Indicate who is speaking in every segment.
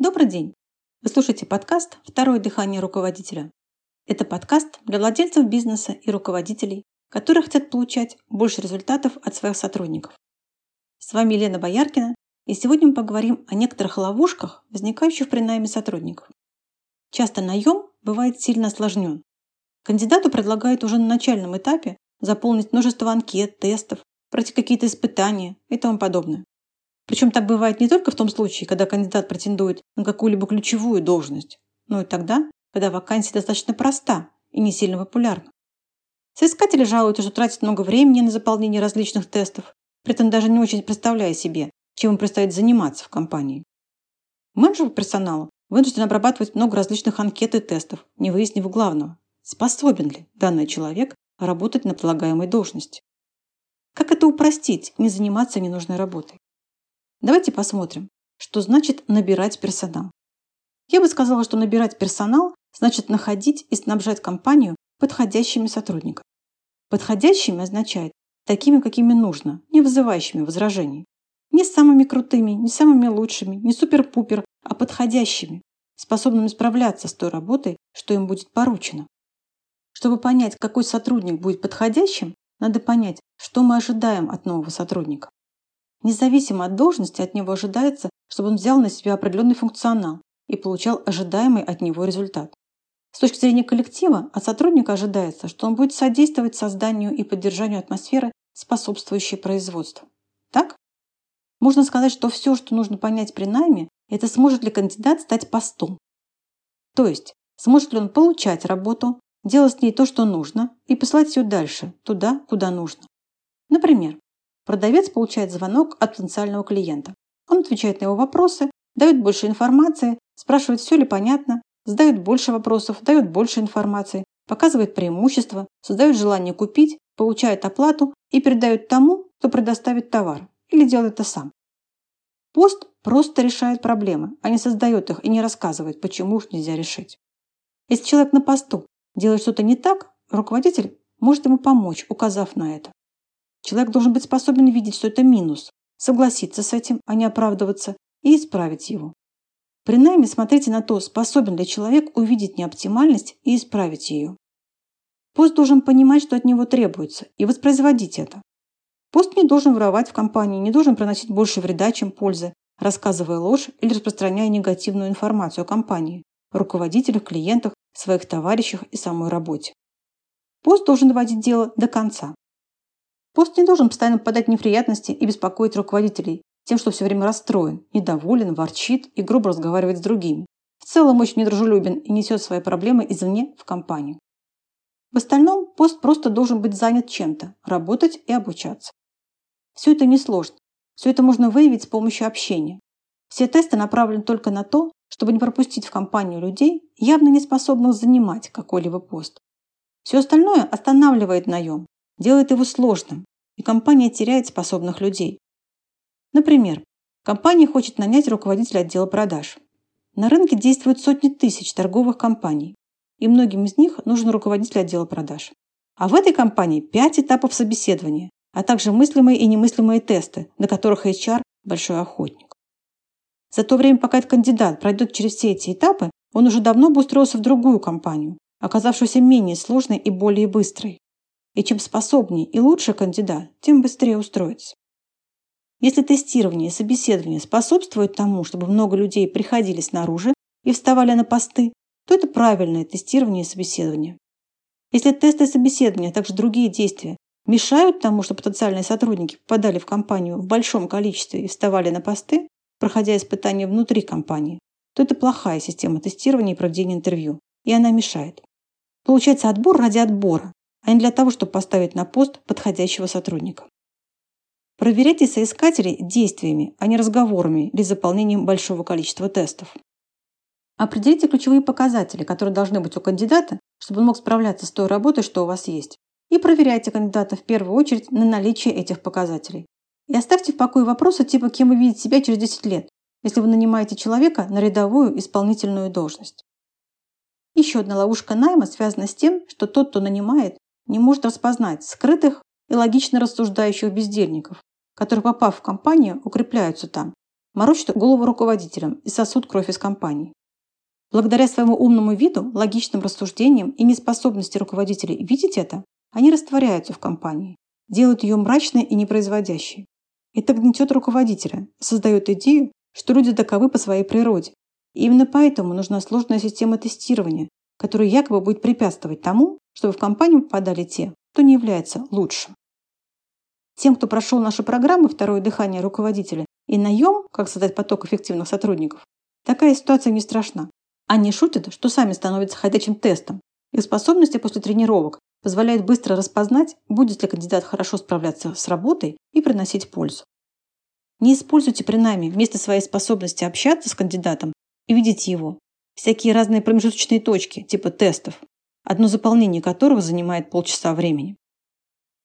Speaker 1: Добрый день! Вы слушаете подкаст «Второе дыхание руководителя». Это подкаст для владельцев бизнеса и руководителей, которые хотят получать больше результатов от своих сотрудников. С вами Елена Бояркина, и сегодня мы поговорим о некоторых ловушках, возникающих при найме сотрудников. Часто наем бывает сильно осложнен. Кандидату предлагают уже на начальном этапе заполнить множество анкет, тестов, пройти какие-то испытания и тому подобное. Причем так бывает не только в том случае, когда кандидат претендует на какую-либо ключевую должность, но и тогда, когда вакансия достаточно проста и не сильно популярна. Соискатели жалуются, что тратят много времени на заполнение различных тестов, при этом даже не очень представляя себе, чем им предстоит заниматься в компании. Менеджер персонала вынужден обрабатывать много различных анкет и тестов, не выяснив главного – способен ли данный человек работать на предлагаемой должности. Как это упростить, не заниматься ненужной работой? Давайте посмотрим, что значит набирать персонал. Я бы сказала, что набирать персонал значит находить и снабжать компанию подходящими сотрудниками. Подходящими означает такими, какими нужно, не вызывающими возражений. Не самыми крутыми, не самыми лучшими, не супер-пупер, а подходящими, способными справляться с той работой, что им будет поручено. Чтобы понять, какой сотрудник будет подходящим, надо понять, что мы ожидаем от нового сотрудника. Независимо от должности от него ожидается, чтобы он взял на себя определенный функционал и получал ожидаемый от него результат. С точки зрения коллектива, от сотрудника ожидается, что он будет содействовать созданию и поддержанию атмосферы, способствующей производству. Так? Можно сказать, что все, что нужно понять при найме, это сможет ли кандидат стать постом. То есть, сможет ли он получать работу, делать с ней то, что нужно, и посылать ее дальше, туда, куда нужно. Например, Продавец получает звонок от потенциального клиента. Он отвечает на его вопросы, дает больше информации, спрашивает, все ли понятно, задает больше вопросов, дает больше информации, показывает преимущества, создает желание купить, получает оплату и передает тому, кто предоставит товар или делает это сам. Пост просто решает проблемы, а не создает их и не рассказывает, почему их нельзя решить. Если человек на посту делает что-то не так, руководитель может ему помочь, указав на это. Человек должен быть способен видеть, что это минус, согласиться с этим, а не оправдываться, и исправить его. При найме смотрите на то, способен ли человек увидеть неоптимальность и исправить ее. Пост должен понимать, что от него требуется, и воспроизводить это. Пост не должен воровать в компании, не должен приносить больше вреда, чем пользы, рассказывая ложь или распространяя негативную информацию о компании, руководителях, клиентах, своих товарищах и самой работе. Пост должен доводить дело до конца. Пост не должен постоянно попадать в неприятности и беспокоить руководителей тем, что все время расстроен, недоволен, ворчит и грубо разговаривает с другими. В целом очень недружелюбен и несет свои проблемы извне в компанию. В остальном пост просто должен быть занят чем-то, работать и обучаться. Все это несложно. Все это можно выявить с помощью общения. Все тесты направлены только на то, чтобы не пропустить в компанию людей, явно не способных занимать какой-либо пост. Все остальное останавливает наем, делает его сложным, и компания теряет способных людей. Например, компания хочет нанять руководителя отдела продаж. На рынке действуют сотни тысяч торговых компаний, и многим из них нужен руководитель отдела продаж. А в этой компании пять этапов собеседования, а также мыслимые и немыслимые тесты, на которых HR – большой охотник. За то время, пока этот кандидат пройдет через все эти этапы, он уже давно бы устроился в другую компанию, оказавшуюся менее сложной и более быстрой. И чем способнее и лучше кандидат, тем быстрее устроится. Если тестирование и собеседование способствуют тому, чтобы много людей приходили снаружи и вставали на посты, то это правильное тестирование и собеседование. Если тесты и собеседования, а также другие действия мешают тому, что потенциальные сотрудники попадали в компанию в большом количестве и вставали на посты, проходя испытания внутри компании, то это плохая система тестирования и проведения интервью, и она мешает. Получается отбор ради отбора, а не для того, чтобы поставить на пост подходящего сотрудника. Проверяйте соискателей действиями, а не разговорами или заполнением большого количества тестов. Определите ключевые показатели, которые должны быть у кандидата, чтобы он мог справляться с той работой, что у вас есть. И проверяйте кандидата в первую очередь на наличие этих показателей. И оставьте в покое вопросы типа «Кем вы видите себя через 10 лет?», если вы нанимаете человека на рядовую исполнительную должность. Еще одна ловушка найма связана с тем, что тот, кто нанимает, не может распознать скрытых и логично рассуждающих бездельников, которые, попав в компанию, укрепляются там, морочат голову руководителям и сосут кровь из компании. Благодаря своему умному виду, логичным рассуждениям и неспособности руководителей видеть это, они растворяются в компании, делают ее мрачной и непроизводящей. Это гнетет руководителя, создает идею, что люди таковы по своей природе. И именно поэтому нужна сложная система тестирования, которая якобы будет препятствовать тому, чтобы в компанию попадали те, кто не является лучшим. Тем, кто прошел наши программы «Второе дыхание руководителя» и наем, как создать поток эффективных сотрудников, такая ситуация не страшна. Они шутят, что сами становятся ходячим тестом. Их способности после тренировок позволяют быстро распознать, будет ли кандидат хорошо справляться с работой и приносить пользу. Не используйте при найме вместо своей способности общаться с кандидатом и видеть его. Всякие разные промежуточные точки, типа тестов, одно заполнение которых занимает полчаса времени.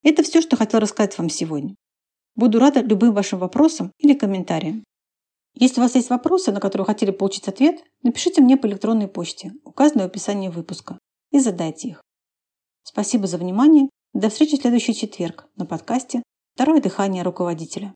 Speaker 1: Это все, что хотела рассказать вам сегодня. Буду рада любым вашим вопросам или комментариям. Если у вас есть вопросы, на которые хотели получить ответ, напишите мне по электронной почте, указанной в описании выпуска, и задайте их. Спасибо за внимание. До встречи в следующий четверг на подкасте «Второе дыхание руководителя».